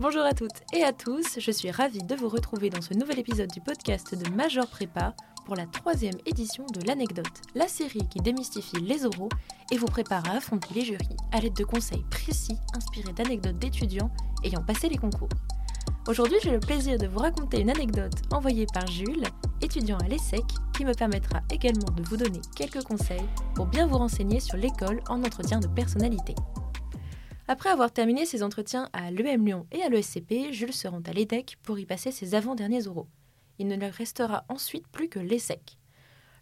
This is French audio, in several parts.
Bonjour à toutes et à tous, je suis ravie de vous retrouver dans ce nouvel épisode du podcast de Major Prépa pour la troisième édition de l'anecdote, la série qui démystifie les oraux et vous prépare à affronter les jurys à l'aide de conseils précis inspirés d'anecdotes d'étudiants ayant passé les concours. Aujourd'hui, j'ai le plaisir de vous raconter une anecdote envoyée par Jules, étudiant à l'ESSEC, qui me permettra également de vous donner quelques conseils pour bien vous renseigner sur l'école en entretien de personnalité. Après avoir terminé ses entretiens à l'EM Lyon et à l'ESCP, Jules se rend à l'EDEC pour y passer ses avant-derniers oraux. Il ne lui restera ensuite plus que l'ESSEC.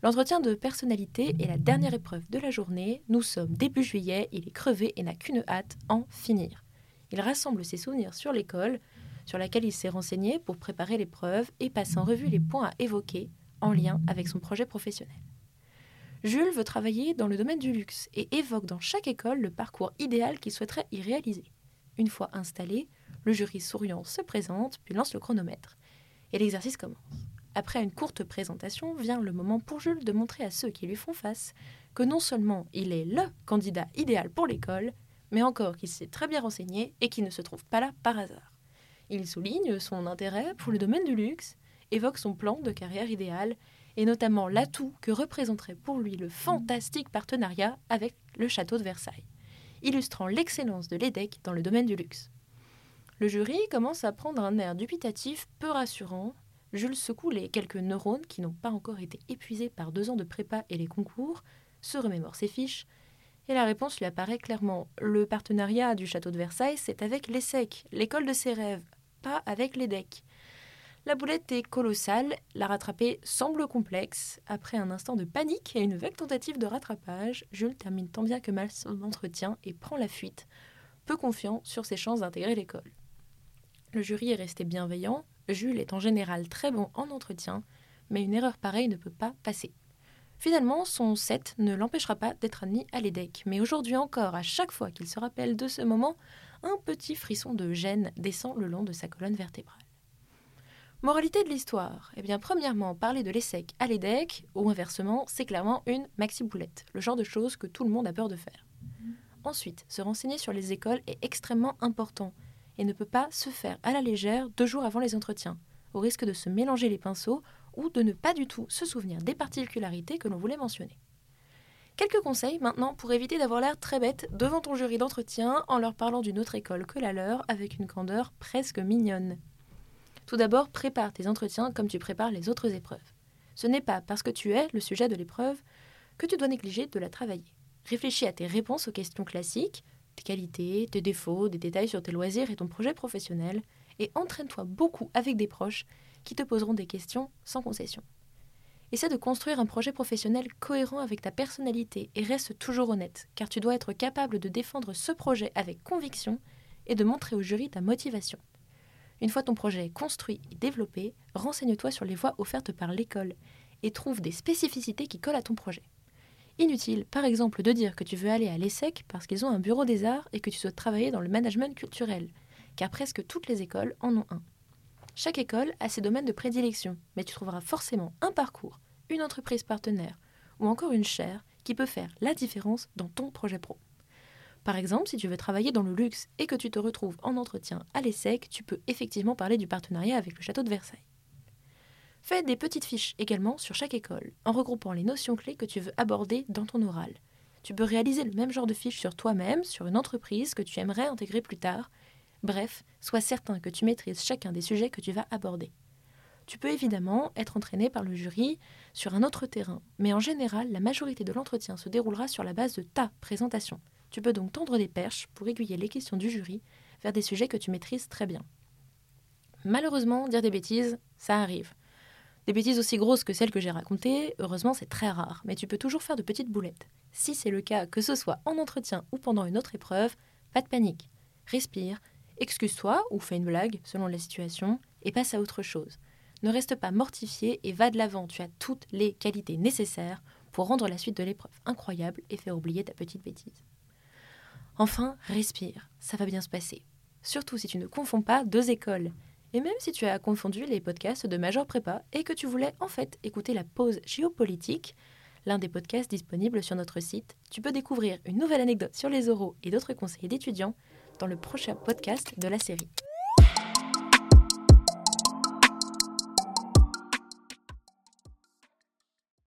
L'entretien de personnalité est la dernière épreuve de la journée. Nous sommes début juillet, il est crevé et n'a qu'une hâte, en finir. Il rassemble ses souvenirs sur l'école, sur laquelle il s'est renseigné pour préparer l'épreuve et passe en revue les points à évoquer en lien avec son projet professionnel. Jules veut travailler dans le domaine du luxe et évoque dans chaque école le parcours idéal qu'il souhaiterait y réaliser. Une fois installé, le jury souriant se présente puis lance le chronomètre. Et l'exercice commence. Après une courte présentation, vient le moment pour Jules de montrer à ceux qui lui font face que non seulement il est LE candidat idéal pour l'école, mais encore qu'il s'est très bien renseigné et qu'il ne se trouve pas là par hasard. Il souligne son intérêt pour le domaine du luxe, évoque son plan de carrière idéal et notamment l'atout que représenterait pour lui le fantastique partenariat avec le château de Versailles, illustrant l'excellence de l'EDEC dans le domaine du luxe. Le jury commence à prendre un air dubitatif peu rassurant. Jules secoue les quelques neurones qui n'ont pas encore été épuisés par deux ans de prépa et les concours, se remémore ses fiches, et la réponse lui apparaît clairement. Le partenariat du château de Versailles, c'est avec l'ESSEC, l'école de ses rêves, avec les decks. La boulette est colossale, la rattraper semble complexe. Après un instant de panique et une vague tentative de rattrapage, Jules termine tant bien que mal son entretien et prend la fuite, peu confiant sur ses chances d'intégrer l'école. Le jury est resté bienveillant, Jules est en général très bon en entretien, mais une erreur pareille ne peut pas passer. Finalement, son 7 ne l'empêchera pas d'être admis à l'EDEC, mais aujourd'hui encore, à chaque fois qu'il se rappelle de ce moment, un petit frisson de gêne descend le long de sa colonne vertébrale. Moralité de l'histoire Eh bien, premièrement, parler de l'ESSEC à l'EDEC, ou inversement, c'est clairement une maxi-boulette, le genre de choses que tout le monde a peur de faire. Ensuite, se renseigner sur les écoles est extrêmement important et ne peut pas se faire à la légère deux jours avant les entretiens, au risque de se mélanger les pinceaux ou de ne pas du tout se souvenir des particularités que l'on voulait mentionner. Quelques conseils maintenant pour éviter d'avoir l'air très bête devant ton jury d'entretien en leur parlant d'une autre école que la leur avec une candeur presque mignonne. Tout d'abord, prépare tes entretiens comme tu prépares les autres épreuves. Ce n'est pas parce que tu es le sujet de l'épreuve que tu dois négliger de la travailler. Réfléchis à tes réponses aux questions classiques, tes qualités, tes défauts, des détails sur tes loisirs et ton projet professionnel, et entraîne-toi beaucoup avec des proches qui te poseront des questions sans concession. Essaie de construire un projet professionnel cohérent avec ta personnalité et reste toujours honnête, car tu dois être capable de défendre ce projet avec conviction et de montrer au jury ta motivation. Une fois ton projet construit et développé, renseigne-toi sur les voies offertes par l'école et trouve des spécificités qui collent à ton projet. Inutile, par exemple, de dire que tu veux aller à l'ESSEC parce qu'ils ont un bureau des arts et que tu souhaites travailler dans le management culturel, car presque toutes les écoles en ont un. Chaque école a ses domaines de prédilection, mais tu trouveras forcément un parcours, une entreprise partenaire ou encore une chaire qui peut faire la différence dans ton projet pro. Par exemple, si tu veux travailler dans le luxe et que tu te retrouves en entretien à l'ESSEC, tu peux effectivement parler du partenariat avec le château de Versailles. Fais des petites fiches également sur chaque école, en regroupant les notions clés que tu veux aborder dans ton oral. Tu peux réaliser le même genre de fiches sur toi-même, sur une entreprise que tu aimerais intégrer plus tard, Bref, sois certain que tu maîtrises chacun des sujets que tu vas aborder. Tu peux évidemment être entraîné par le jury sur un autre terrain, mais en général, la majorité de l'entretien se déroulera sur la base de ta présentation. Tu peux donc tendre des perches pour aiguiller les questions du jury vers des sujets que tu maîtrises très bien. Malheureusement, dire des bêtises, ça arrive. Des bêtises aussi grosses que celles que j'ai racontées, heureusement c'est très rare, mais tu peux toujours faire de petites boulettes. Si c'est le cas, que ce soit en entretien ou pendant une autre épreuve, pas de panique. Respire, Excuse-toi ou fais une blague, selon la situation, et passe à autre chose. Ne reste pas mortifié et va de l'avant, tu as toutes les qualités nécessaires pour rendre la suite de l'épreuve incroyable et faire oublier ta petite bêtise. Enfin, respire, ça va bien se passer. Surtout si tu ne confonds pas deux écoles. Et même si tu as confondu les podcasts de Major Prépa et que tu voulais en fait écouter la pause géopolitique, l'un des podcasts disponibles sur notre site, tu peux découvrir une nouvelle anecdote sur les oraux et d'autres conseils d'étudiants dans le prochain podcast de la série.